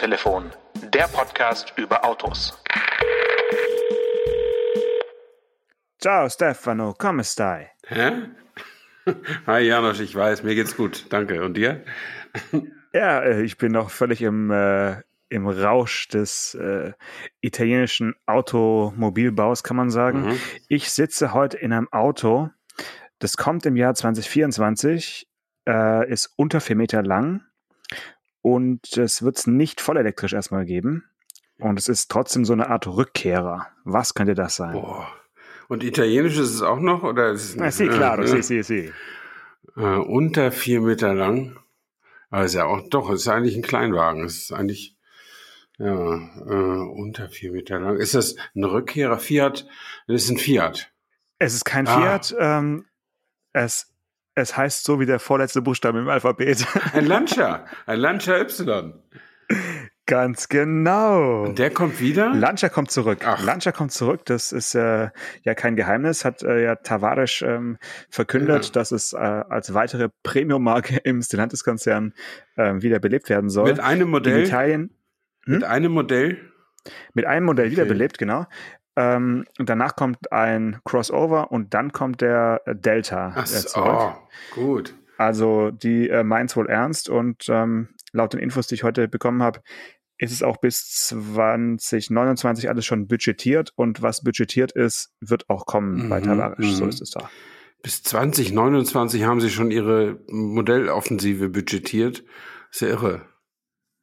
Autotelefon, der Podcast über Autos. Ciao Stefano, come stai? Hä? Hi Janosch, ich weiß, mir geht's gut, danke. Und dir? Ja, äh, ich bin noch völlig im, äh, im Rausch des äh, italienischen Automobilbaus, kann man sagen. Mhm. Ich sitze heute in einem Auto, das kommt im Jahr 2024, äh, ist unter vier Meter lang und es wird es nicht voll elektrisch erstmal geben. Und es ist trotzdem so eine Art Rückkehrer. Was könnte das sein? Boah. Und italienisch ist es auch noch? Oder ist es Na, sì, claro, äh, sì, sì, Äh, unter vier Meter lang. Aber ist ja auch, doch, es ist eigentlich ein Kleinwagen. Es ist eigentlich, ja, äh, unter vier Meter lang. Ist das ein Rückkehrer Fiat? Das ist ein Fiat. Es ist kein ah. Fiat. Ähm, es, es heißt so wie der vorletzte Buchstabe im Alphabet. Ein Lancia. Ein Lancia Y. Ganz genau. Und der kommt wieder? Lancia kommt zurück. Ach. Lancia kommt zurück. Das ist äh, ja kein Geheimnis. Hat äh, ja Tavares ähm, verkündet, ja. dass es äh, als weitere Premium-Marke im Stellantis-Konzern äh, wieder belebt werden soll. Mit einem Modell? In Italien. Hm? Mit einem Modell? Mit einem Modell okay. wiederbelebt, genau. Ähm, und danach kommt ein Crossover und dann kommt der Delta Ach, äh, zurück. Oh, gut. Also die äh, meint wohl ernst und ähm, laut den Infos, die ich heute bekommen habe, ist es auch bis 2029 alles schon budgetiert und was budgetiert ist, wird auch kommen mhm, bei Tavares. So mhm. ist es da. Bis 2029 haben sie schon ihre Modelloffensive budgetiert. Sehr irre.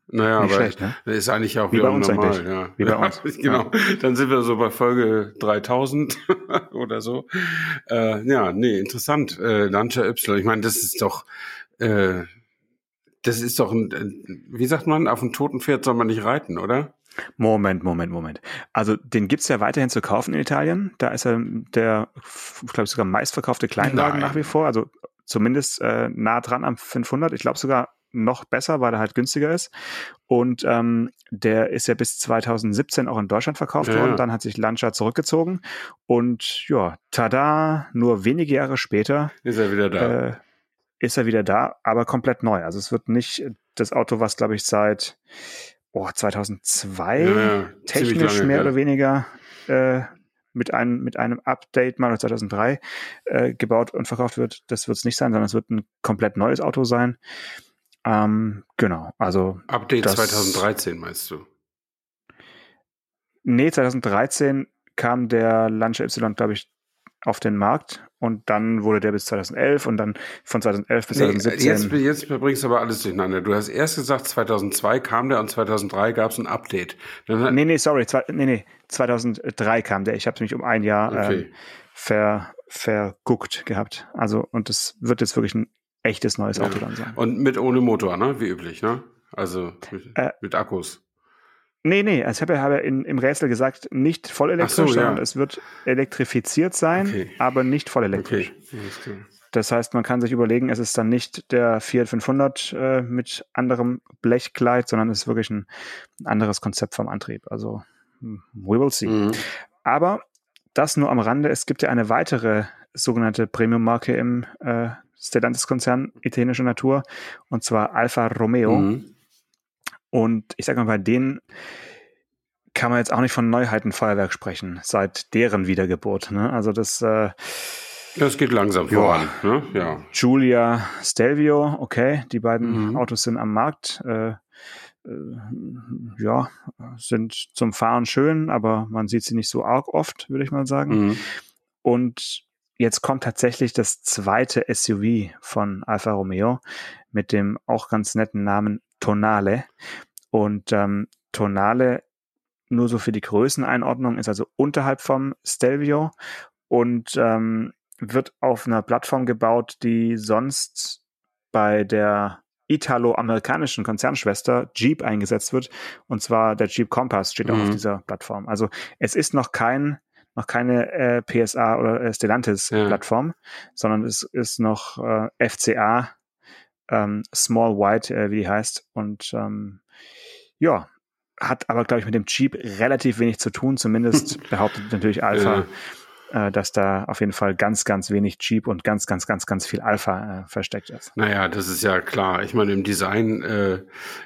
Naja, Nicht aber schlecht, ne? ist eigentlich auch Wie bei uns normal. Eigentlich. Ja. Wie bei uns. genau. Dann sind wir so bei Folge 3000 oder so. Äh, ja, nee, interessant. Äh, Lancia Y. Ich meine, das ist doch äh, das ist doch ein, wie sagt man, auf einem toten Pferd soll man nicht reiten, oder? Moment, Moment, Moment. Also den gibt's ja weiterhin zu kaufen in Italien. Da ist er der, ich glaube sogar meistverkaufte Kleinwagen Nein. nach wie vor. Also zumindest äh, nah dran am 500. Ich glaube sogar noch besser, weil er halt günstiger ist. Und ähm, der ist ja bis 2017 auch in Deutschland verkauft ja. worden. Dann hat sich Lancia zurückgezogen. Und ja, tada, nur wenige Jahre später ist er wieder da. Äh, ist er wieder da, aber komplett neu. Also es wird nicht das Auto, was glaube ich seit oh, 2002 ja, technisch lange, mehr ja. oder weniger äh, mit einem, mit einem Update mal 2003 äh, gebaut und verkauft wird. Das wird es nicht sein, sondern es wird ein komplett neues Auto sein. Ähm, genau, also. Update das, 2013 meinst du? Nee, 2013 kam der Lancia Y, glaube ich, auf den Markt und dann wurde der bis 2011 und dann von 2011 bis nee, 2017. Jetzt, jetzt bringst du aber alles durcheinander. Du hast erst gesagt, 2002 kam der und 2003 gab es ein Update. Dann nee, nee, sorry, zwei, nee, nee, 2003 kam der. Ich habe mich um ein Jahr okay. ähm, ver, verguckt gehabt. Also und das wird jetzt wirklich ein echtes neues Auto ja. dann sein. Und mit ohne Motor, ne? Wie üblich, ne? Also mit, äh, mit Akkus. Nee, nee, also ich habe ja in, im Rätsel gesagt, nicht voll elektrisch, so, sondern ja. es wird elektrifiziert sein, okay. aber nicht voll elektrisch. Okay. Das heißt, man kann sich überlegen, es ist dann nicht der Fiat 500 äh, mit anderem Blechkleid, sondern es ist wirklich ein, anderes Konzept vom Antrieb. Also, we will see. Mhm. Aber das nur am Rande. Es gibt ja eine weitere sogenannte Premium-Marke im äh, Stellantis-Konzern italienischer Natur, und zwar Alfa Romeo. Mhm. Und ich sage mal, bei denen kann man jetzt auch nicht von Neuheitenfeuerwerk sprechen, seit deren Wiedergeburt. Ne? Also das äh, das geht langsam voran. Ne? Ja. Giulia Stelvio, okay, die beiden mhm. Autos sind am Markt. Äh, äh, ja, sind zum Fahren schön, aber man sieht sie nicht so arg oft, würde ich mal sagen. Mhm. Und jetzt kommt tatsächlich das zweite SUV von Alfa Romeo mit dem auch ganz netten Namen Tonale. Und ähm, Tonale, nur so für die Größeneinordnung, ist also unterhalb vom Stelvio und ähm, wird auf einer Plattform gebaut, die sonst bei der italo-amerikanischen Konzernschwester Jeep eingesetzt wird. Und zwar der Jeep Compass steht mhm. auch auf mhm. dieser Plattform. Also es ist noch kein noch keine äh, PSA oder äh, Stellantis ja. Sondern es ist noch äh, FCA ähm, Small White, äh, wie die heißt. Und ähm, ja, hat aber, glaube ich, mit dem Jeep relativ wenig zu tun, zumindest behauptet natürlich Alpha. Äh, dass da auf jeden Fall ganz, ganz wenig Jeep und ganz, ganz, ganz, ganz viel Alpha äh, versteckt ist. Naja, das ist ja klar. Ich meine, im Design, äh,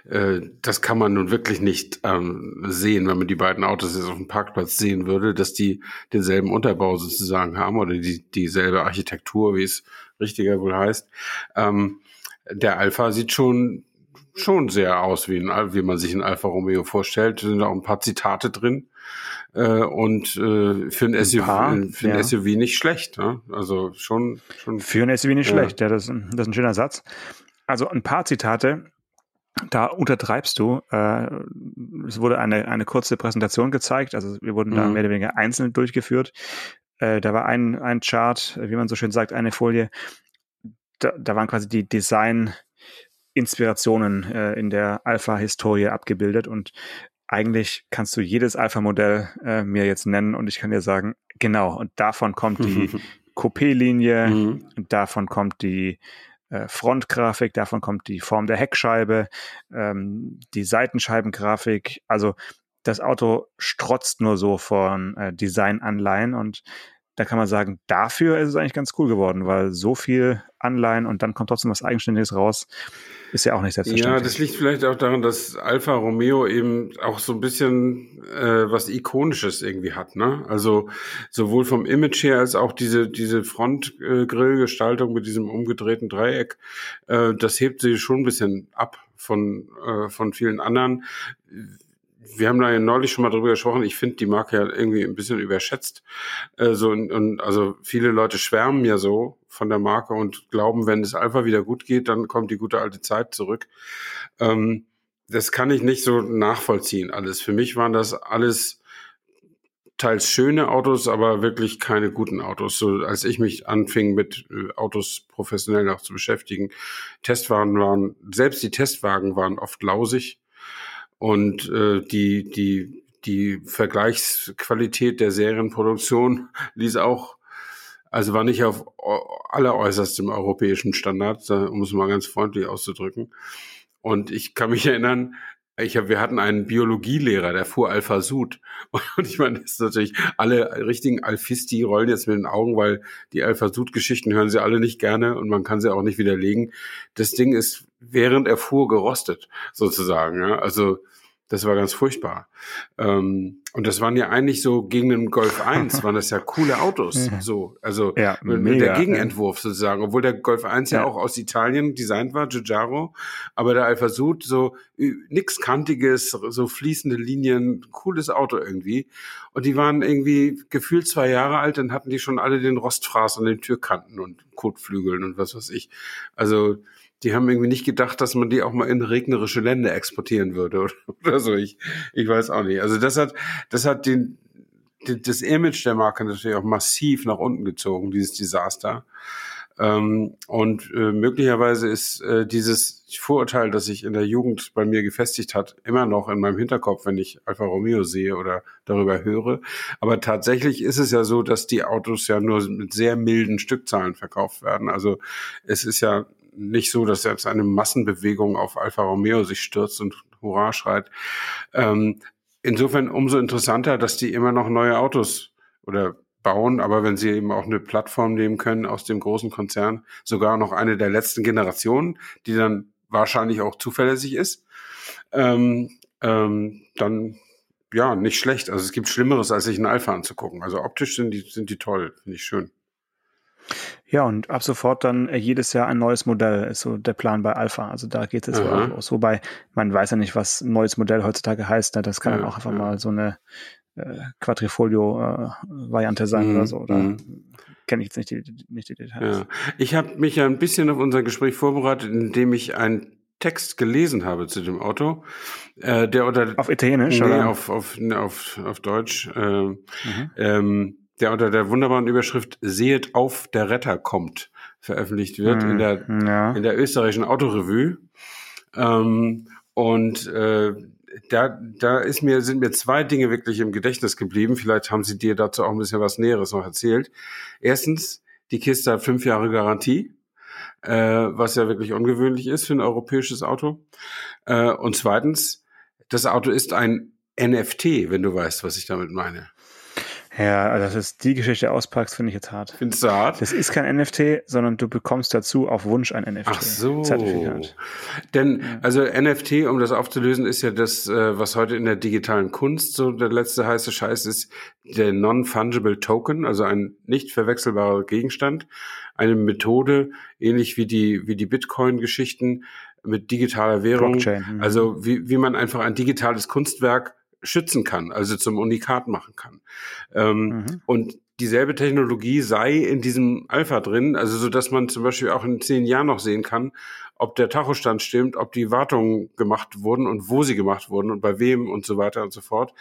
äh, das kann man nun wirklich nicht ähm, sehen, wenn man die beiden Autos jetzt auf dem Parkplatz sehen würde, dass die denselben Unterbau sozusagen haben oder die, dieselbe Architektur, wie es richtiger wohl heißt. Ähm, der Alpha sieht schon schon sehr aus, wie, ein, wie man sich ein Alfa Romeo vorstellt. Da sind auch ein paar Zitate drin. Äh, und äh, für ein, ein SUV, paar, für ein ja. SUV nicht schlecht. Ne? Also schon, schon. Für ein SUV nicht ja. schlecht, ja, das, das ist ein schöner Satz. Also ein paar Zitate, da untertreibst du. Äh, es wurde eine, eine kurze Präsentation gezeigt, also wir wurden mhm. da mehr oder weniger einzeln durchgeführt. Äh, da war ein, ein Chart, wie man so schön sagt, eine Folie. Da, da waren quasi die Design- Inspirationen äh, in der Alpha-Historie abgebildet und eigentlich kannst du jedes Alpha-Modell äh, mir jetzt nennen und ich kann dir sagen, genau, und davon kommt die Coupé-Linie, mhm. davon kommt die äh, Frontgrafik, davon kommt die Form der Heckscheibe, ähm, die Seitenscheibengrafik. Also das Auto strotzt nur so von äh, Designanleihen und da kann man sagen, dafür ist es eigentlich ganz cool geworden, weil so viel Anleihen und dann kommt trotzdem was Eigenständiges raus, ist ja auch nicht selbstverständlich. Ja, das liegt vielleicht auch daran, dass Alfa Romeo eben auch so ein bisschen äh, was Ikonisches irgendwie hat, ne? Also sowohl vom Image her als auch diese diese Frontgrillgestaltung mit diesem umgedrehten Dreieck, äh, das hebt sie schon ein bisschen ab von äh, von vielen anderen wir haben da ja neulich schon mal drüber gesprochen. Ich finde die Marke ja irgendwie ein bisschen überschätzt. Äh, so, und, und also viele Leute schwärmen ja so von der Marke und glauben, wenn es Alpha wieder gut geht, dann kommt die gute alte Zeit zurück. Ähm, das kann ich nicht so nachvollziehen alles. Für mich waren das alles teils schöne Autos, aber wirklich keine guten Autos. So als ich mich anfing mit äh, Autos professionell auch zu beschäftigen, Testwagen waren, selbst die Testwagen waren oft lausig und äh, die, die, die Vergleichsqualität der Serienproduktion ließ auch, also war nicht auf alleräußerstem europäischen Standard, um es mal ganz freundlich auszudrücken. Und ich kann mich erinnern, ich hab, wir hatten einen Biologielehrer, der fuhr Alpha Sud. Und ich meine, das ist natürlich, alle richtigen Alphisti rollen jetzt mit den Augen, weil die Alpha Sud-Geschichten hören sie alle nicht gerne und man kann sie auch nicht widerlegen. Das Ding ist, während er fuhr, gerostet, sozusagen. Ja? Also das war ganz furchtbar. Ähm, und das waren ja eigentlich so gegen den Golf 1, waren das ja coole Autos. So, also ja, mega, der Gegenentwurf sozusagen, obwohl der Golf 1 ja. ja. auch aus Italien designt war, Giugiaro, aber der Alfa Sud so nix kantiges, so fließende Linien, cooles Auto irgendwie. Und die waren irgendwie gefühlt zwei Jahre alt, dann hatten die schon alle den Rostfraß an den Türkanten und Kotflügeln und was weiß ich. Also die haben irgendwie nicht gedacht, dass man die auch mal in regnerische Länder exportieren würde oder, oder so. Ich, ich weiß auch nicht. Also das hat, das hat den, den, das Image der Marke natürlich auch massiv nach unten gezogen, dieses Desaster. Ähm, und äh, möglicherweise ist äh, dieses Vorurteil, das sich in der Jugend bei mir gefestigt hat, immer noch in meinem Hinterkopf, wenn ich Alfa Romeo sehe oder darüber höre. Aber tatsächlich ist es ja so, dass die Autos ja nur mit sehr milden Stückzahlen verkauft werden. Also es ist ja nicht so, dass jetzt eine Massenbewegung auf Alfa Romeo sich stürzt und Hurra schreit. Ähm, insofern umso interessanter, dass die immer noch neue Autos oder bauen, aber wenn sie eben auch eine Plattform nehmen können aus dem großen Konzern, sogar noch eine der letzten Generationen, die dann wahrscheinlich auch zuverlässig ist, ähm, ähm, dann ja, nicht schlecht. Also es gibt Schlimmeres, als sich einen Alpha anzugucken. Also optisch sind die, sind die toll, finde ich schön. Ja, und ab sofort dann äh, jedes Jahr ein neues Modell ist so der Plan bei Alpha. Also da geht es jetzt auch los. Wobei man weiß ja nicht, was ein neues Modell heutzutage heißt. Ne? Das kann dann auch einfach mal so eine äh, Quadrifolio-Variante äh, sein mhm. oder so. Oder mhm. kenne ich jetzt nicht die, nicht die Details. Ja. Ich habe mich ja ein bisschen auf unser Gespräch vorbereitet, indem ich einen Text gelesen habe zu dem Auto, äh, der unter auf Italienisch nee, oder auf auf auf auf Deutsch. Äh, mhm. ähm, der unter der wunderbaren Überschrift Sehet auf, der Retter kommt veröffentlicht wird in der hm, ja. in der österreichischen Autorevue. Ähm, und äh, da, da ist mir, sind mir zwei Dinge wirklich im Gedächtnis geblieben. Vielleicht haben sie dir dazu auch ein bisschen was Näheres noch erzählt. Erstens, die Kiste hat fünf Jahre Garantie, äh, was ja wirklich ungewöhnlich ist für ein europäisches Auto. Äh, und zweitens, das Auto ist ein NFT, wenn du weißt, was ich damit meine. Ja, also das ist die Geschichte auspackst, finde ich jetzt hart. Findest du hart? Das ist kein NFT, sondern du bekommst dazu auf Wunsch ein NFT. Ach so. Zertifikat. Denn, ja. also NFT, um das aufzulösen, ist ja das, äh, was heute in der digitalen Kunst so der letzte heiße Scheiß ist, der Non-Fungible Token, also ein nicht verwechselbarer Gegenstand. Eine Methode, ähnlich wie die, wie die Bitcoin-Geschichten mit digitaler Währung. Blockchain. Mhm. Also wie, wie man einfach ein digitales Kunstwerk schützen kann, also zum Unikat machen kann. Ähm, mhm. Und dieselbe Technologie sei in diesem Alpha drin, also so dass man zum Beispiel auch in zehn Jahren noch sehen kann, ob der Tachostand stimmt, ob die Wartungen gemacht wurden und wo sie gemacht wurden und bei wem und so weiter und so fort.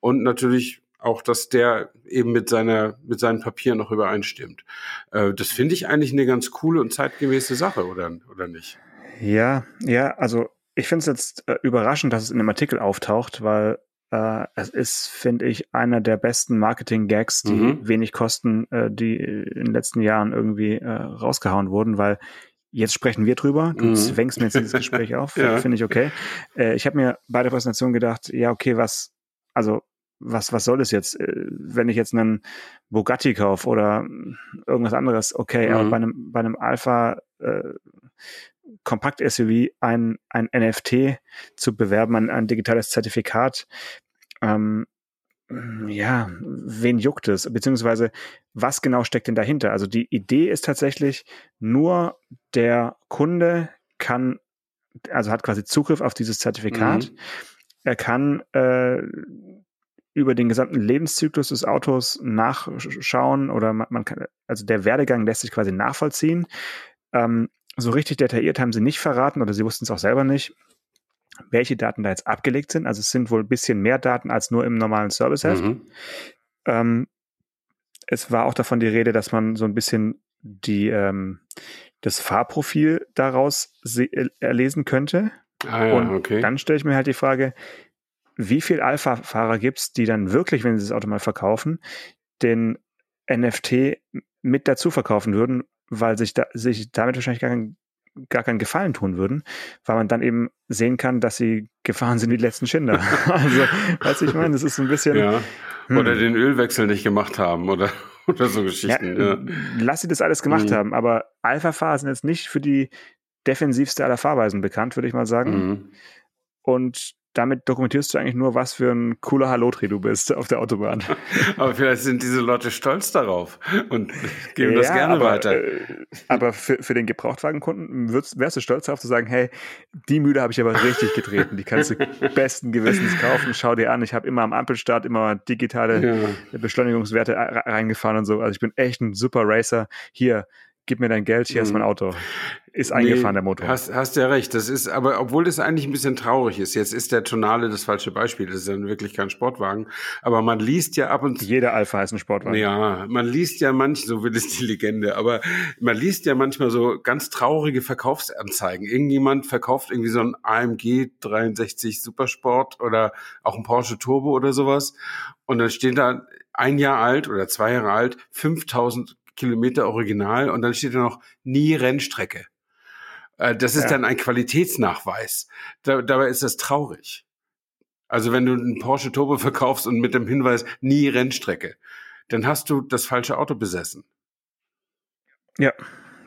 Und natürlich auch, dass der eben mit seiner mit seinen Papieren noch übereinstimmt. Äh, das finde ich eigentlich eine ganz coole und zeitgemäße Sache, oder oder nicht? Ja, ja, also ich finde es jetzt äh, überraschend, dass es in dem Artikel auftaucht, weil äh, es ist, finde ich, einer der besten Marketing-Gags, die mhm. wenig kosten, äh, die in den letzten Jahren irgendwie äh, rausgehauen wurden, weil jetzt sprechen wir drüber. Du mhm. zwängst mir jetzt dieses Gespräch auf, ja. finde ich okay. Äh, ich habe mir bei der Präsentation gedacht, ja, okay, was, also was, was soll das jetzt? Äh, wenn ich jetzt einen Bugatti kaufe oder irgendwas anderes, okay, mhm. aber bei einem, bei einem Alpha äh, Kompakt-SUV ein, ein NFT zu bewerben, ein, ein digitales Zertifikat, ähm, ja, wen juckt es? Beziehungsweise, was genau steckt denn dahinter? Also die Idee ist tatsächlich, nur der Kunde kann, also hat quasi Zugriff auf dieses Zertifikat. Mhm. Er kann äh, über den gesamten Lebenszyklus des Autos nachschauen oder man, man, kann, also der Werdegang lässt sich quasi nachvollziehen. Ähm, so richtig detailliert haben sie nicht verraten oder sie wussten es auch selber nicht, welche Daten da jetzt abgelegt sind. Also es sind wohl ein bisschen mehr Daten als nur im normalen Serviceheft. Mhm. Ähm, es war auch davon die Rede, dass man so ein bisschen die, ähm, das Fahrprofil daraus erlesen könnte. Ah ja, Und okay. dann stelle ich mir halt die Frage, wie viel Alpha-Fahrer gibt es, die dann wirklich, wenn sie das Auto mal verkaufen, den NFT mit dazu verkaufen würden, weil sich, da, sich damit wahrscheinlich gar kein, gar keinen Gefallen tun würden, weil man dann eben sehen kann, dass sie gefahren sind wie die letzten Schinder. also, weißt du, ich meine, das ist so ein bisschen. Ja. Hm. Oder den Ölwechsel nicht gemacht haben oder, oder so Geschichten. Ja, ja. Lass sie das alles gemacht mhm. haben, aber Alpha-Fahrer sind jetzt nicht für die defensivste aller Fahrweisen bekannt, würde ich mal sagen. Mhm. Und damit dokumentierst du eigentlich nur, was für ein cooler Hallotri du bist auf der Autobahn. aber vielleicht sind diese Leute stolz darauf und geben ja, das gerne aber, weiter. Äh, aber für, für den Gebrauchtwagenkunden würdest, wärst du stolz darauf zu sagen, hey, die Mühle habe ich aber richtig getreten. Die kannst du besten Gewissens kaufen. Schau dir an, ich habe immer am Ampelstart immer digitale ja. Beschleunigungswerte reingefahren und so. Also ich bin echt ein super Racer. Hier, gib mir dein Geld, hier ist mein mhm. Auto. Ist eingefahren, nee, der Motor. Hast, hast ja recht. Das ist, aber obwohl das eigentlich ein bisschen traurig ist, jetzt ist der Tonale das falsche Beispiel. Das ist dann wirklich kein Sportwagen. Aber man liest ja ab und zu. Jeder Alpha ist ein Sportwagen. Ja, man liest ja manch, so will es die Legende, aber man liest ja manchmal so ganz traurige Verkaufsanzeigen. Irgendjemand verkauft irgendwie so ein AMG 63 Supersport oder auch ein Porsche Turbo oder sowas. Und dann steht da ein Jahr alt oder zwei Jahre alt, 5000 Kilometer Original und dann steht da noch nie Rennstrecke. Äh, das ist ja. dann ein Qualitätsnachweis. Da, dabei ist das traurig. Also wenn du einen Porsche Turbo verkaufst und mit dem Hinweis nie Rennstrecke, dann hast du das falsche Auto besessen. Ja,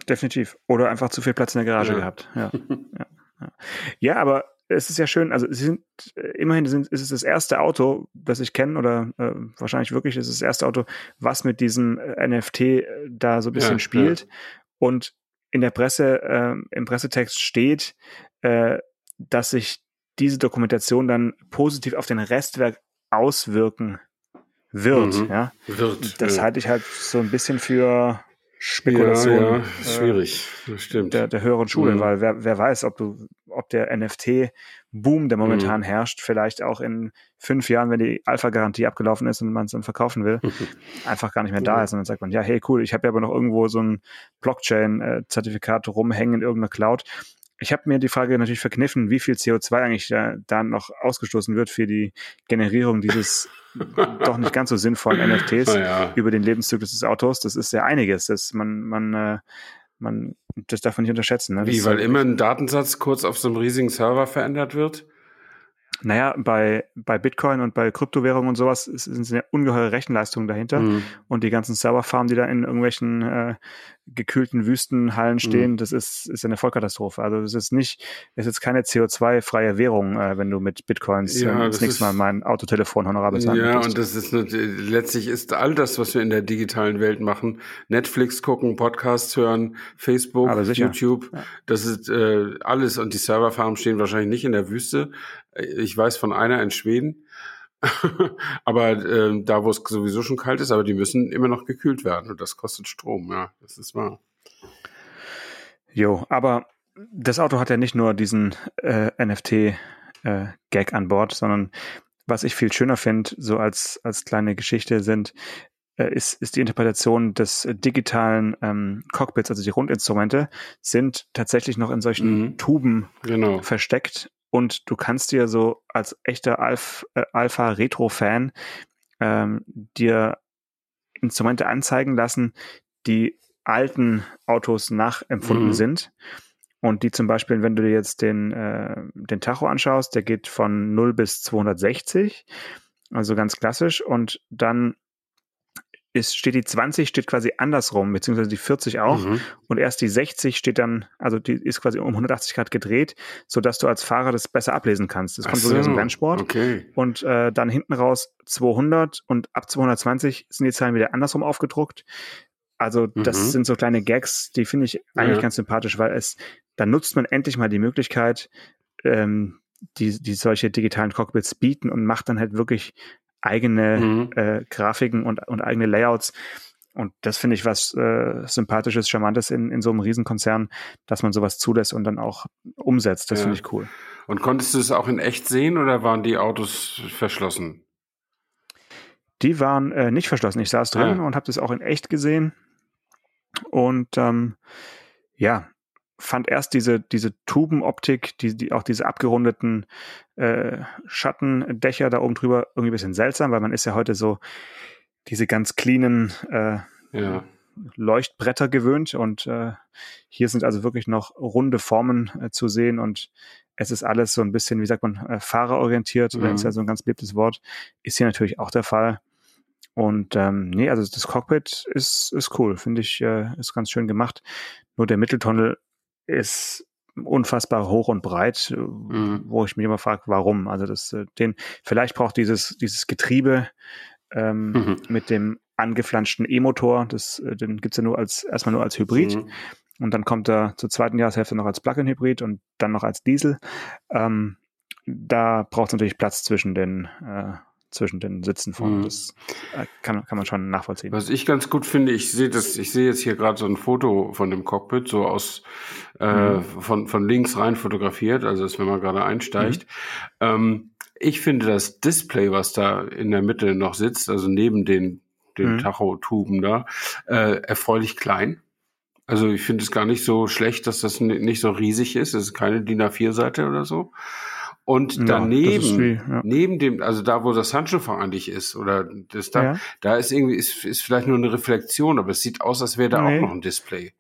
definitiv. Oder einfach zu viel Platz in der Garage ja. gehabt. Ja. ja. ja. ja aber es ist ja schön, also sie sind immerhin sind, ist es das erste Auto, das ich kenne, oder äh, wahrscheinlich wirklich ist es das erste Auto, was mit diesem äh, NFT äh, da so ein bisschen ja, spielt. Ja. Und in der Presse, äh, im Pressetext steht, äh, dass sich diese Dokumentation dann positiv auf den Restwerk auswirken wird. Mhm. Ja? Wird. Das ja. halte ich halt so ein bisschen für Spekulation. Ja, ja, schwierig, das stimmt. Der, der höheren Schule, mhm. weil wer, wer weiß, ob du, ob der NFT-Boom, der momentan mhm. herrscht, vielleicht auch in fünf Jahren, wenn die Alpha-Garantie abgelaufen ist und man es dann verkaufen will, einfach gar nicht mehr da ist. Und dann sagt man, ja, hey, cool, ich habe ja aber noch irgendwo so ein Blockchain-Zertifikat rumhängen in irgendeiner Cloud ich habe mir die Frage natürlich verkniffen, wie viel CO2 eigentlich da, da noch ausgestoßen wird für die Generierung dieses doch nicht ganz so sinnvollen NFTs ja. über den Lebenszyklus des Autos. Das ist ja einiges. Das man, man, äh, man, das darf man nicht unterschätzen. Ne? Wie, weil immer ein Datensatz kurz auf so einem riesigen Server verändert wird? Naja, bei, bei Bitcoin und bei Kryptowährungen und sowas sind eine ungeheure Rechenleistungen dahinter. Mhm. Und die ganzen Serverfarmen, die da in irgendwelchen äh, gekühlten Wüstenhallen stehen, mhm. das ist, ist eine Vollkatastrophe. Also das ist nicht, es ist keine CO2-freie Währung, äh, wenn du mit Bitcoins ja, äh, das, das nächste Mal mein Autotelefon honorabel zahlen Ja, und das ist letztlich ist all das, was wir in der digitalen Welt machen, Netflix gucken, Podcasts hören, Facebook, YouTube, ja. das ist äh, alles und die Serverfarmen stehen wahrscheinlich nicht in der Wüste. Ich weiß von einer in Schweden, aber äh, da, wo es sowieso schon kalt ist, aber die müssen immer noch gekühlt werden und das kostet Strom, ja, das ist wahr. Jo, aber das Auto hat ja nicht nur diesen äh, NFT-Gag äh, an Bord, sondern was ich viel schöner finde, so als, als kleine Geschichte sind, äh, ist, ist die Interpretation des digitalen ähm, Cockpits, also die Rundinstrumente, sind tatsächlich noch in solchen mhm. Tuben genau. versteckt und du kannst dir so als echter Alf, äh, Alpha-Retro-Fan ähm, dir Instrumente anzeigen lassen, die alten Autos nachempfunden mhm. sind. Und die zum Beispiel, wenn du dir jetzt den, äh, den Tacho anschaust, der geht von 0 bis 260, also ganz klassisch. Und dann ist, steht die 20 steht quasi andersrum, beziehungsweise die 40 auch. Mhm. Und erst die 60 steht dann, also die ist quasi um 180 Grad gedreht, sodass du als Fahrer das besser ablesen kannst. Das kommt so, aus dem Rennsport. Okay. Und äh, dann hinten raus 200 und ab 220 sind die Zahlen wieder andersrum aufgedruckt. Also das mhm. sind so kleine Gags, die finde ich eigentlich ja. ganz sympathisch, weil es, da nutzt man endlich mal die Möglichkeit, ähm, die, die solche digitalen Cockpits bieten und macht dann halt wirklich eigene mhm. äh, Grafiken und, und eigene Layouts. Und das finde ich was äh, Sympathisches, Charmantes in, in so einem Riesenkonzern, dass man sowas zulässt und dann auch umsetzt. Das ja. finde ich cool. Und konntest du es auch in echt sehen oder waren die Autos verschlossen? Die waren äh, nicht verschlossen. Ich saß drin ja. und habe das auch in echt gesehen. Und ähm, ja, fand erst diese, diese Tubenoptik, die, die, auch diese abgerundeten äh, Schattendächer da oben drüber irgendwie ein bisschen seltsam, weil man ist ja heute so diese ganz cleanen äh, ja. Leuchtbretter gewöhnt und äh, hier sind also wirklich noch runde Formen äh, zu sehen und es ist alles so ein bisschen, wie sagt man, äh, fahrerorientiert, mhm. ist ja so ein ganz beliebtes Wort, ist hier natürlich auch der Fall. Und ähm, nee, also das Cockpit ist, ist cool, finde ich, äh, ist ganz schön gemacht. Nur der Mitteltunnel ist unfassbar hoch und breit, mhm. wo ich mich immer frage, warum. Also das, äh, den, vielleicht braucht dieses, dieses Getriebe ähm, mhm. mit dem angeflanschten E-Motor, das, äh, den gibt's ja nur als, erstmal nur als Hybrid. Mhm. Und dann kommt er zur zweiten Jahreshälfte noch als Plug-in-Hybrid und dann noch als Diesel. Ähm, da braucht es natürlich Platz zwischen den äh, zwischen den Sitzen von. Mhm. Das äh, kann, kann man schon nachvollziehen. Was ich ganz gut finde, ich sehe das, ich sehe jetzt hier gerade so ein Foto von dem Cockpit, so aus äh, mhm. von, von links rein fotografiert, also dass wenn man gerade einsteigt. Mhm. Ähm, ich finde das Display, was da in der Mitte noch sitzt, also neben den, den mhm. Tachotuben da, äh, erfreulich klein. Also ich finde es gar nicht so schlecht, dass das nicht so riesig ist. Es ist keine DIN A4-Seite oder so. Und daneben, ja, wie, ja. neben dem, also da, wo das Handschuhfach eigentlich ist, oder das da, ja. da ist irgendwie, ist, ist vielleicht nur eine Reflexion, aber es sieht aus, als wäre da nee. auch noch ein Display.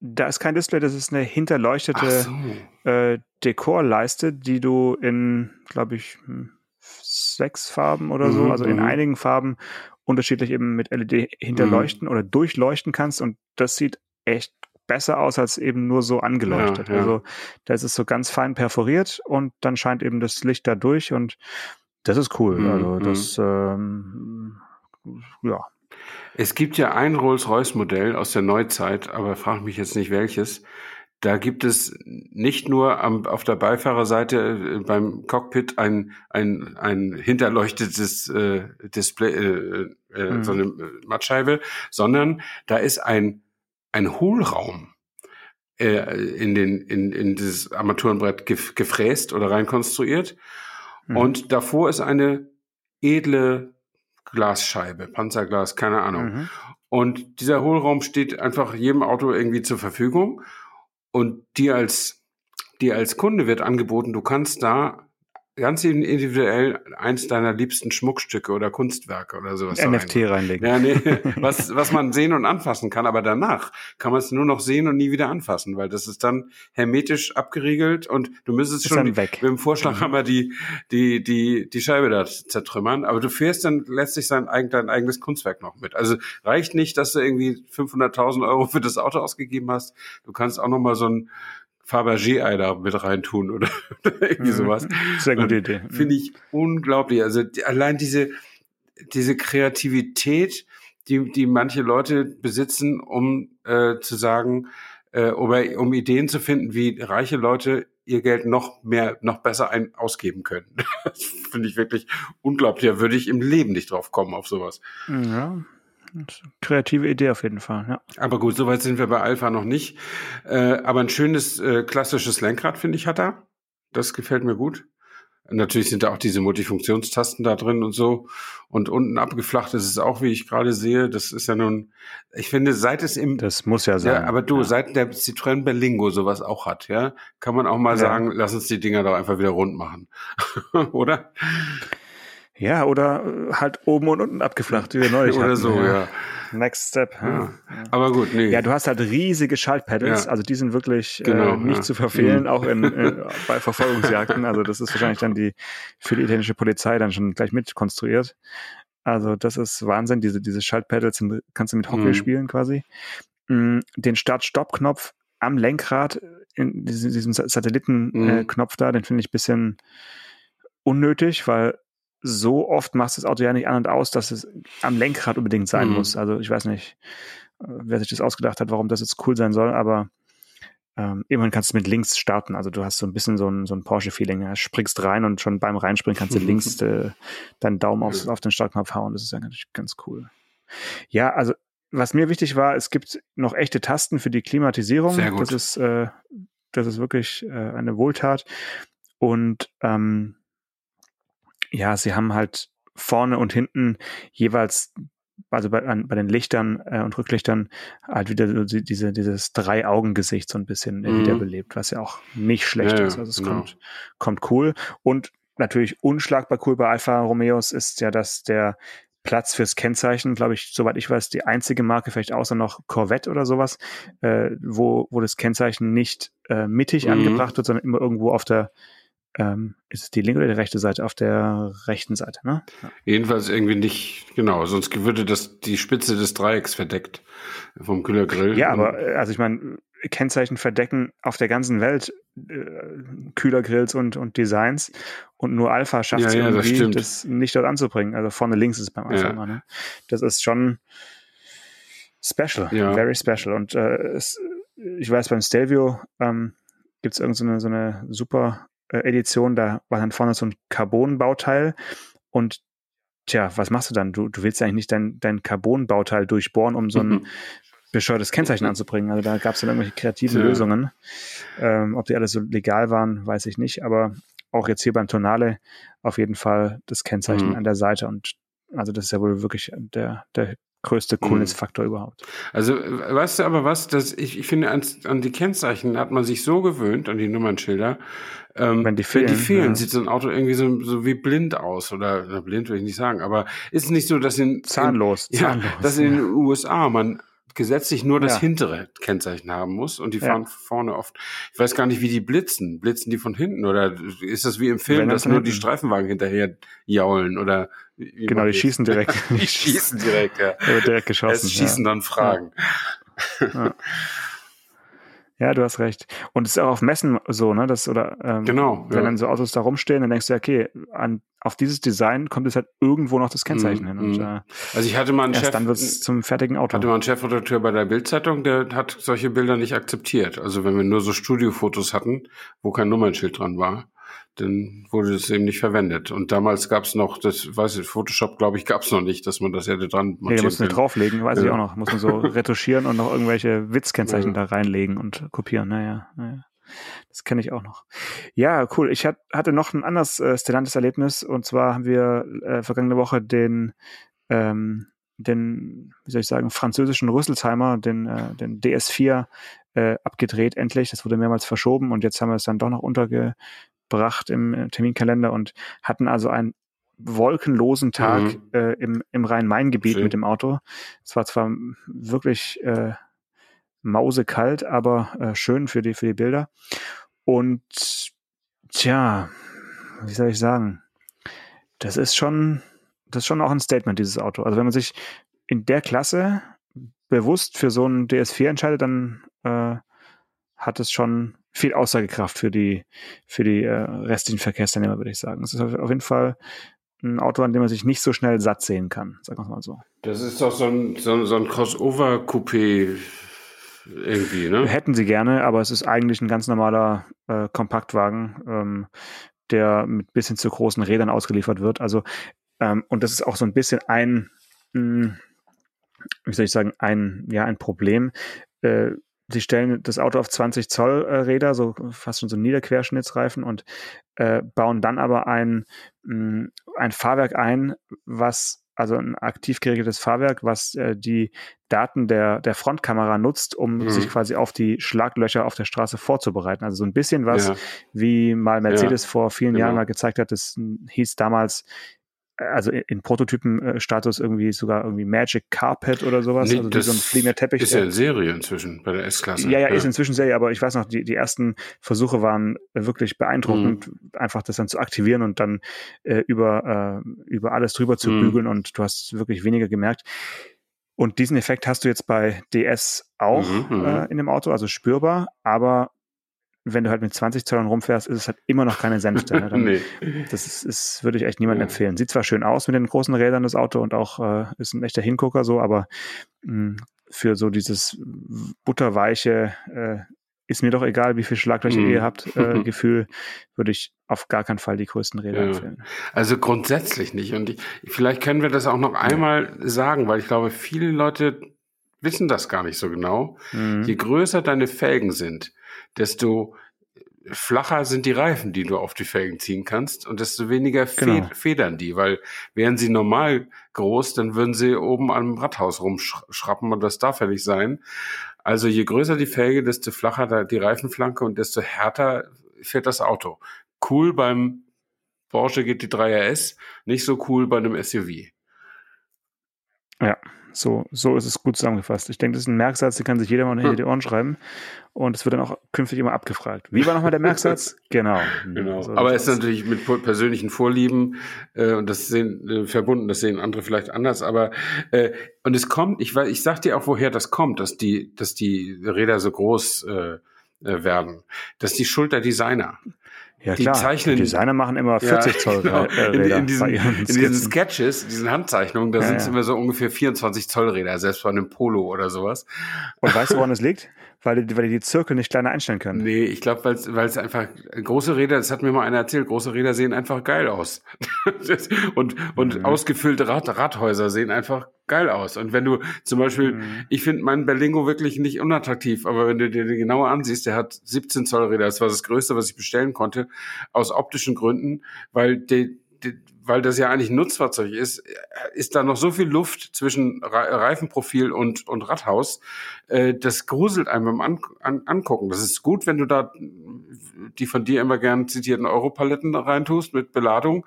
Da ist kein Display, das ist eine hinterleuchtete so. äh, Dekorleiste, die du in, glaube ich, hm, sechs Farben oder so, mhm, also in mhm. einigen Farben unterschiedlich eben mit LED hinterleuchten mhm. oder durchleuchten kannst und das sieht echt besser aus als eben nur so angeleuchtet. Ja, ja. Also da ist so ganz fein perforiert und dann scheint eben das Licht da durch und das ist cool. Mhm. Also das, ähm, ja. Es gibt ja ein Rolls-Royce-Modell aus der Neuzeit, aber frag mich jetzt nicht welches. Da gibt es nicht nur am, auf der Beifahrerseite äh, beim Cockpit ein, ein, ein hinterleuchtetes äh, Display, äh, äh, mhm. so eine Mattscheibe, sondern da ist ein ein Hohlraum äh, in, den, in, in dieses Armaturenbrett gef gefräst oder reinkonstruiert. Mhm. Und davor ist eine edle Glasscheibe, Panzerglas, keine Ahnung. Mhm. Und dieser Hohlraum steht einfach jedem Auto irgendwie zur Verfügung. Und dir als, dir als Kunde wird angeboten, du kannst da ganz individuell eins deiner liebsten Schmuckstücke oder Kunstwerke oder sowas. NFT rein. reinlegen. Ja, nee, was, was man sehen und anfassen kann, aber danach kann man es nur noch sehen und nie wieder anfassen, weil das ist dann hermetisch abgeriegelt und du müsstest ist schon die, weg. mit dem Vorschlaghammer mhm. die, die, die, die Scheibe da zertrümmern, aber du fährst dann letztlich sein, dein eigenes Kunstwerk noch mit. Also reicht nicht, dass du irgendwie 500.000 Euro für das Auto ausgegeben hast. Du kannst auch noch mal so ein Fabergé-Ei da mit reintun oder, oder irgendwie mhm. sowas. Sehr gute Idee. Mhm. Finde ich unglaublich. Also die, allein diese, diese Kreativität, die, die manche Leute besitzen, um äh, zu sagen, äh, oder um Ideen zu finden, wie reiche Leute ihr Geld noch mehr, noch besser ein, ausgeben können. Das finde ich wirklich unglaublich. Da würde ich im Leben nicht drauf kommen auf sowas. Ja, Kreative Idee auf jeden Fall, ja. Aber gut, soweit sind wir bei Alpha noch nicht. Äh, aber ein schönes äh, klassisches Lenkrad, finde ich, hat er. Das gefällt mir gut. Natürlich sind da auch diese Multifunktionstasten da drin und so. Und unten abgeflacht ist es auch, wie ich gerade sehe. Das ist ja nun, ich finde, seit es im. Das muss ja sein. Ja, aber du, ja. seit der Citroën Berlingo sowas auch hat, ja, kann man auch mal ja. sagen, lass uns die Dinger doch einfach wieder rund machen. Oder? Ja, oder äh, halt oben und unten abgeflacht, wie wir neulich Oder hatten. so, ja. ja. Next Step. Ja. Ja. Aber gut, nee. Ja, du hast halt riesige Schaltpedals, also die sind wirklich äh, genau, äh, nicht zu verfehlen, mhm. auch in, äh, bei Verfolgungsjagden. Also das ist wahrscheinlich dann die für die italienische Polizei dann schon gleich mitkonstruiert. Also das ist Wahnsinn. Diese, diese Schaltpedals sind, kannst du mit Hockey mhm. spielen quasi. Mm, den Start-Stopp-Knopf am Lenkrad, in diesem, diesem Satellitenknopf mhm. da, den finde ich bisschen unnötig, weil so oft machst du das Auto ja nicht an und aus, dass es am Lenkrad unbedingt sein mhm. muss. Also ich weiß nicht, äh, wer sich das ausgedacht hat, warum das jetzt cool sein soll, aber ähm, immerhin kannst du mit links starten. Also du hast so ein bisschen so ein, so ein Porsche-Feeling. Ja. Springst rein und schon beim Reinspringen kannst du links äh, deinen Daumen aufs, auf den Startknopf hauen. Das ist ja ganz, ganz cool. Ja, also was mir wichtig war, es gibt noch echte Tasten für die Klimatisierung. Sehr gut. Das ist, äh, das ist wirklich äh, eine Wohltat. Und ähm, ja, sie haben halt vorne und hinten jeweils also bei, an, bei den Lichtern äh, und Rücklichtern halt wieder so diese, dieses Drei-Augen-Gesicht so ein bisschen äh, mhm. wiederbelebt, was ja auch nicht schlecht ja, ist. Also es genau. kommt, kommt cool. Und natürlich unschlagbar cool bei Alfa Romeos ist ja, dass der Platz fürs Kennzeichen, glaube ich, soweit ich weiß, die einzige Marke, vielleicht außer noch Corvette oder sowas, äh, wo, wo das Kennzeichen nicht äh, mittig mhm. angebracht wird, sondern immer irgendwo auf der ähm, ist es die linke oder die rechte Seite? Auf der rechten Seite, ne? Ja. Jedenfalls irgendwie nicht, genau, sonst würde das die Spitze des Dreiecks verdeckt vom Kühlergrill. Ja, aber äh, also ich meine, Kennzeichen verdecken auf der ganzen Welt äh, Kühlergrills und, und Designs und nur Alpha schafft es ja, ja, irgendwie, das, das, nicht dort anzubringen. Also vorne links ist es beim Alpha immer, ne? Das ist schon special, very special. Und äh, es, ich weiß, beim Stelvio ähm, gibt es irgendeine so eine super Edition, da war dann vorne so ein Carbon-Bauteil und tja, was machst du dann? Du, du willst eigentlich nicht dein, dein Carbon-Bauteil durchbohren, um so ein mhm. bescheuertes Kennzeichen anzubringen. Also da gab es dann irgendwelche kreativen ja. Lösungen. Ähm, ob die alle so legal waren, weiß ich nicht, aber auch jetzt hier beim Tonale auf jeden Fall das Kennzeichen mhm. an der Seite und also das ist ja wohl wirklich der, der größte mhm. Coolness-Faktor überhaupt. Also, weißt du aber was, dass ich, ich finde, an, an die Kennzeichen hat man sich so gewöhnt, an die Nummernschilder. Ähm, wenn die fehlen, wenn die fehlen ja. sieht so ein Auto irgendwie so, so wie blind aus. Oder, oder blind will ich nicht sagen, aber ist es nicht so, dass in zahnlos, in, zahnlos ja, dass in den USA man gesetzlich nur das ja. hintere Kennzeichen haben muss und die fahren ja. vorne oft. Ich weiß gar nicht, wie die blitzen. Blitzen die von hinten oder ist das wie im Film, dass nur die Streifenwagen hinterher jaulen oder Genau, die schießen direkt. die schießen direkt, ja. direkt geschossen. Es schießen dann Fragen. Ja. Du hast recht. Und es ist auch auf Messen so, ne? Das, oder, ähm, genau. Wenn ja. dann so Autos da rumstehen, dann denkst du, okay, an, auf dieses Design kommt es halt irgendwo noch das Kennzeichen mm, hin. Und, mhm. äh, also ich hatte mal einen erst Chef. dann wird's zum fertigen Auto. Hatte mal einen Chefredakteur bei der Bildzeitung, der hat solche Bilder nicht akzeptiert. Also wenn wir nur so Studiofotos hatten, wo kein Nummernschild dran war, dann wurde das eben nicht verwendet. Und damals gab es noch, das weiß ich, Photoshop, glaube ich, gab es noch nicht, dass man das hätte dran montieren Ja, muss man drauflegen, weiß ja. ich auch noch. Muss man so retuschieren und noch irgendwelche Witzkennzeichen ja. da reinlegen und kopieren. Naja, naja. Das kenne ich auch noch. Ja, cool. Ich hat, hatte noch ein anderes äh, stellantes Erlebnis und zwar haben wir äh, vergangene Woche den ähm, den, wie soll ich sagen, französischen Rüsselsheimer, den, äh, den DS4 äh, abgedreht endlich. Das wurde mehrmals verschoben und jetzt haben wir es dann doch noch unterge verbracht im Terminkalender und hatten also einen wolkenlosen Tag mhm. äh, im, im Rhein-Main-Gebiet mit dem Auto. Es war zwar wirklich äh, mausekalt, aber äh, schön für die, für die Bilder. Und tja, wie soll ich sagen? Das ist schon, das ist schon auch ein Statement, dieses Auto. Also wenn man sich in der Klasse bewusst für so ein DS4 entscheidet, dann äh, hat es schon viel Aussagekraft für die, für die äh, restlichen Verkehrsteilnehmer, würde ich sagen. Es ist auf jeden Fall ein Auto, an dem man sich nicht so schnell satt sehen kann, sagen wir mal so. Das ist doch so ein, so, so ein Crossover-Coupé irgendwie, ne? Hätten sie gerne, aber es ist eigentlich ein ganz normaler äh, Kompaktwagen, ähm, der mit bisschen zu großen Rädern ausgeliefert wird. Also, ähm, und das ist auch so ein bisschen ein, mh, hm, wie soll ich sagen, ein, ja, ein Problem. Äh, sie stellen das Auto auf 20 Zoll äh, Räder, so fast schon so Niederquerschnittsreifen und äh, bauen dann aber ein, mh, mm, ein Fahrwerk ein, was also ein aktiv geregeltes Fahrwerk, was äh, die Daten der, der Frontkamera nutzt, um mhm. sich quasi auf die Schlaglöcher auf der Straße vorzubereiten. Also so ein bisschen was, ja. wie mal Mercedes ja. vor vielen genau. Jahren mal gezeigt hat, das hieß damals also in Prototypen-Status irgendwie sogar irgendwie Magic Carpet oder sowas. Nee, also das so ein fliegender Teppich. Ist ja in Serie inzwischen bei der S-Klasse. Ja, ja, ja, ist inzwischen Serie, aber ich weiß noch, die, die ersten Versuche waren wirklich beeindruckend, mhm. einfach das dann zu aktivieren und dann äh, über, äh, über alles drüber zu mhm. bügeln und du hast wirklich weniger gemerkt. Und diesen Effekt hast du jetzt bei DS auch mhm, mhm, äh, in dem Auto, also spürbar, aber wenn du halt mit 20 Zollern rumfährst, ist es halt immer noch keine Sänfte. Ne? Dann, nee. Das ist, ist, würde ich echt niemandem empfehlen. Sieht zwar schön aus mit den großen Rädern, das Auto, und auch äh, ist ein echter Hingucker so, aber mh, für so dieses butterweiche, äh, ist mir doch egal, wie viel Schlaglöcher mhm. ihr habt, äh, Gefühl, würde ich auf gar keinen Fall die größten Räder ja. empfehlen. Also grundsätzlich nicht. Und ich, vielleicht können wir das auch noch einmal ja. sagen, weil ich glaube, viele Leute wissen das gar nicht so genau. Mhm. Je größer deine Felgen sind, desto flacher sind die Reifen, die du auf die Felgen ziehen kannst und desto weniger genau. federn die, weil wären sie normal groß, dann würden sie oben am Radhaus rumschrappen und das darf ja nicht sein. Also je größer die Felge, desto flacher die Reifenflanke und desto härter fährt das Auto. Cool beim Porsche GT3 RS, nicht so cool bei einem SUV. Ja, so, so ist es gut zusammengefasst. Ich denke, das ist ein Merksatz, den kann sich jeder mal hinter hm. die Ohren schreiben. Und es wird dann auch künftig immer abgefragt. Wie war nochmal der Merksatz? genau. genau. So Aber es ist natürlich mit persönlichen Vorlieben äh, und das sehen äh, verbunden, das sehen andere vielleicht anders. Aber äh, und es kommt, ich weiß, ich sag dir auch, woher das kommt, dass die, dass die Räder so groß äh, äh werden. Das ist die Schuld der Designer. Ja, die klar. zeichnen. Die Designer machen immer 40 ja, Zoll genau. Räder. In, in, diesen, in diesen Sketches, diesen Handzeichnungen, da ja, sind es ja. immer so ungefähr 24 Zoll Räder, selbst bei einem Polo oder sowas. Und weißt du, woran es liegt? Weil die, weil die die Zirkel nicht kleiner einstellen können. Nee, ich glaube, weil es einfach große Räder, das hat mir mal einer erzählt, große Räder sehen einfach geil aus. und und mhm. ausgefüllte Rad, Radhäuser sehen einfach geil aus. Und wenn du zum Beispiel, mhm. ich finde meinen Berlingo wirklich nicht unattraktiv, aber wenn du dir den genauer ansiehst, der hat 17 Zoll Räder, das war das Größte, was ich bestellen konnte, aus optischen Gründen, weil die, weil das ja eigentlich ein Nutzfahrzeug ist, ist da noch so viel Luft zwischen Reifenprofil und, und Radhaus. Äh, das gruselt einem beim an, an, Angucken. Das ist gut, wenn du da die von dir immer gern zitierten Europaletten reintust mit Beladung.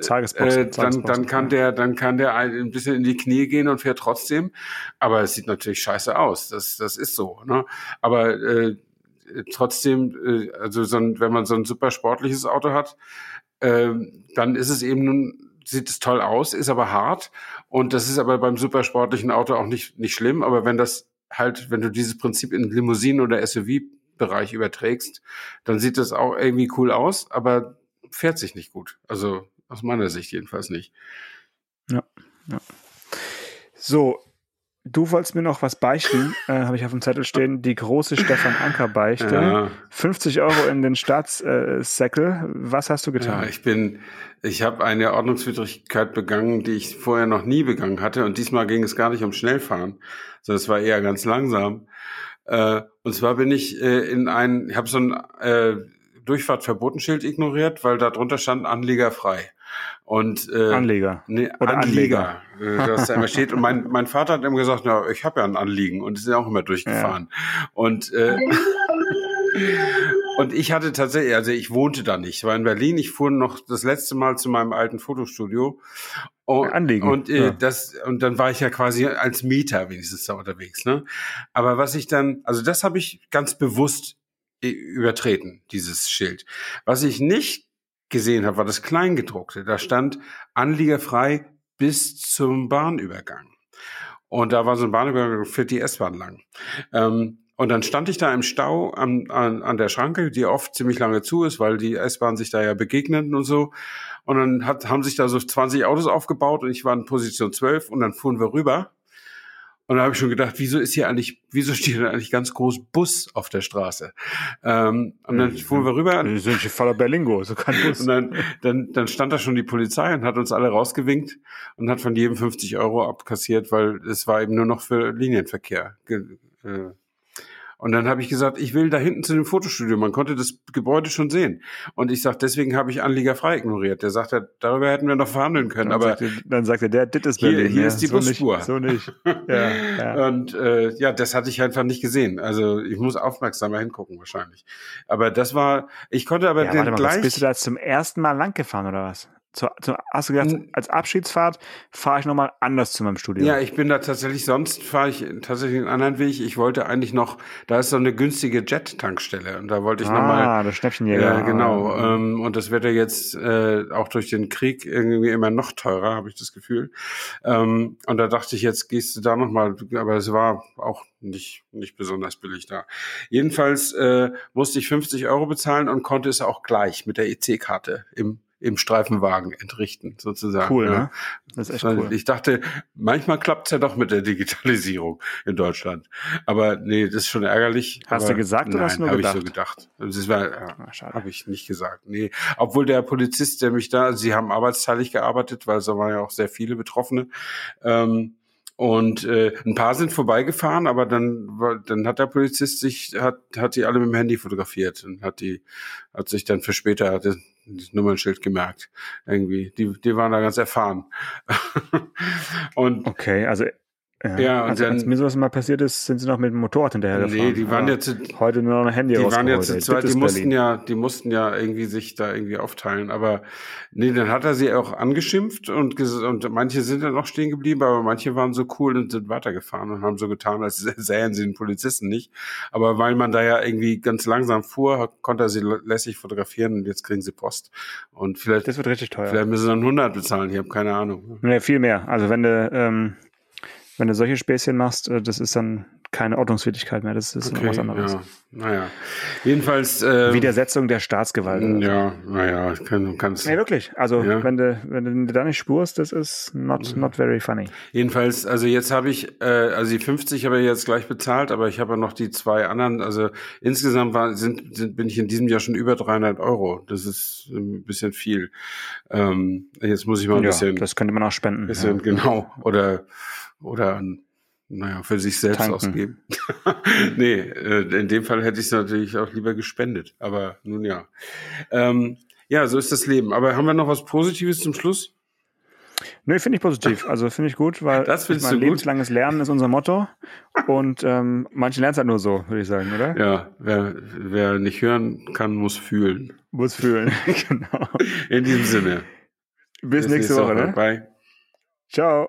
Tagesboxen, äh, dann, dann kann der, dann kann der ein bisschen in die Knie gehen und fährt trotzdem. Aber es sieht natürlich scheiße aus. Das, das ist so. Ne? Aber äh, trotzdem, äh, also so ein, wenn man so ein super sportliches Auto hat, ähm, dann ist es eben sieht es toll aus, ist aber hart und das ist aber beim supersportlichen Auto auch nicht nicht schlimm. Aber wenn das halt, wenn du dieses Prinzip in Limousinen oder SUV-Bereich überträgst, dann sieht das auch irgendwie cool aus, aber fährt sich nicht gut. Also aus meiner Sicht jedenfalls nicht. Ja, ja. So, Du wolltest mir noch was beichten, äh, habe ich auf dem Zettel stehen. Die große Stefan Anker Beichte. Ja. 50 Euro in den Staatssäckel. was hast du getan? Ja, ich bin, ich habe eine Ordnungswidrigkeit begangen, die ich vorher noch nie begangen hatte. Und diesmal ging es gar nicht um Schnellfahren, sondern es war eher ganz langsam. Äh, und zwar bin ich äh, in ein, ich habe so ein äh, Durchfahrtverbotenschild ignoriert, weil da drunter stand Anlieger frei. Und, äh, Anleger. Nee, Oder Anlieger. Anleger. Äh, dass da immer steht. Und mein, mein Vater hat immer gesagt, ja, ich habe ja ein Anliegen und ist ja auch immer durchgefahren. Ja. Und, äh, Und ich hatte tatsächlich, also ich wohnte da nicht, ich war in Berlin, ich fuhr noch das letzte Mal zu meinem alten Fotostudio. Und, Anliegen. Und, äh, Ja. das, und dann war ich ja quasi als Mieter wenigstens da unterwegs. Ne? Aber was ich dann, also das habe ich ganz bewusst äh, übertreten, dieses Schild. Was ich nicht gesehen habe, war das Kleingedruckte. Da stand anliegerfrei bis zum Bahnübergang. Und da war so ein Bahnübergang, führt die S-Bahn lang. Ähm, und dann stand ich da im Stau an, an, an der Schranke, die oft ziemlich lange zu ist, weil die S-Bahn sich da ja begegnen und so. Und dann hat, haben sich da so 20 Autos aufgebaut und ich war in Position 12 und dann fuhren wir rüber. Und da habe ich schon gedacht, wieso ist hier eigentlich, wieso steht da eigentlich ganz groß Bus auf der Straße? Ähm, und dann fuhren wir rüber. Wir sind hier voller Berlingo, so kein Bus. Und dann, dann, dann stand da schon die Polizei und hat uns alle rausgewinkt und hat von jedem 50 Euro abkassiert, weil es war eben nur noch für Linienverkehr. Ge- äh, Und dann habe ich gesagt, ich will da hinten zu dem Fotostudio. Man konnte das Gebäude schon sehen. Und ich sage, deswegen habe ich Anlieger frei ignoriert. Der sagt, darüber hätten wir noch verhandeln können. Dann aber sagte, dann sagte der, das ist Hier- Berlin. hier ja, ist die so Busspur. Nicht, so nicht. Ja, ja. Und äh, ja, das hatte ich einfach nicht gesehen. Also ich muss aufmerksamer hingucken wahrscheinlich. Aber das war, ich konnte aber ja, den warte mal, gleich. bist du da zum ersten Mal lang gefahren oder was? Zu, zu, hast du gesagt, N- als Abschiedsfahrt fahre ich nochmal anders zu meinem Studio? Ja, ich bin da tatsächlich, sonst fahre ich tatsächlich einen anderen Weg. Ich wollte eigentlich noch, da ist so eine günstige Jet-Tankstelle und da wollte ich nochmal. ah, das Schnäppchenjäger. Ja, genau. Ah, Ähm, und das wird ja jetzt äh, auch durch den Krieg irgendwie immer noch teurer, habe ich das Gefühl. Ähm, und da dachte ich, jetzt gehst du da nochmal, aber es war auch nicht, nicht besonders billig da. Jedenfalls äh, musste ich 50 Euro bezahlen und konnte es auch gleich mit der EC-Karte im im Streifenwagen entrichten, sozusagen. Cool, ja. ne? Das ist echt Weil cool. Ich dachte, manchmal klappt's ja doch mit der Digitalisierung in Deutschland. Aber nee, das ist schon ärgerlich. Hast aber du gesagt oder nein, hast du nur hab ich so gedacht? gedacht. Das war, ja, Ah, schade. habe ich nicht gesagt. Nee, obwohl der Polizist, der mich da, also sie haben arbeitsteilig gearbeitet, weil da waren ja auch sehr viele Betroffene. Ähm, und äh, ein paar sind vorbeigefahren, aber dann, dann hat der Polizist sich, hat, hat die alle mit dem Handy fotografiert und hat die, hat sich dann für später das Nummernschild gemerkt. Irgendwie. Die, die waren da ganz erfahren. und Okay, also ja, Ja, und also, als dann- mir sowas mal passiert ist, sind sie noch mit dem Motorrad hinterhergefahren. nee, die waren ja zu, heute nur noch ein Handy die waren ja rausgeholt, zu zweit, die mussten Berlin. ja, die mussten ja irgendwie sich da irgendwie aufteilen. Aber nee, dann hat er sie auch angeschimpft und, und manche sind dann auch stehen geblieben, aber manche waren so cool und sind weitergefahren und haben so getan, als sähen sie den Polizisten nicht. Aber weil man da ja irgendwie ganz langsam fuhr, konnte er sie lässig fotografieren und jetzt kriegen sie Post. Und vielleicht, Das wird richtig teuer. vielleicht müssen sie dann 100 bezahlen, ich habe keine Ahnung. Nee, viel mehr. Also wenn du, ähm, wenn du solche Späßchen machst, äh, das ist dann keine Ordnungswidrigkeit mehr. Das ist noch was anderes. ja, naja. Jedenfalls, äh, Widersetzung der Staatsgewalt. also. ja, naja, kann, du kannst. Nee, wirklich. Also Ja. wenn du, wenn du da nicht spurst, das ist not, not very funny. Jedenfalls, also jetzt habe ich, äh, also die 50 habe ich jetzt gleich bezahlt, aber ich habe ja noch die zwei anderen. Also insgesamt war, sind, sind, bin ich in diesem Jahr schon über 300 Euro. Das ist ein bisschen viel. Ähm, jetzt muss ich mal ein Ja, bisschen, das könnte man auch spenden. bisschen genau oder oder naja für sich selbst Tanken. ausgeben. nee, äh, in dem Fall hätte ich es natürlich auch lieber gespendet. Aber nun ja, ähm, ja, so ist das Leben. Aber haben wir noch was Positives zum Schluss? Nee, finde ich positiv. Also finde ich gut, weil Das ich gut? lebenslanges Lernen ist unser Motto. Und ähm, manche lernen es halt nur so, würde ich sagen, oder? Ja, wer, wer nicht hören kann, muss fühlen. Muss fühlen. genau. In diesem Sinne. Bis, nächste Woche, ne? Bye. Ciao.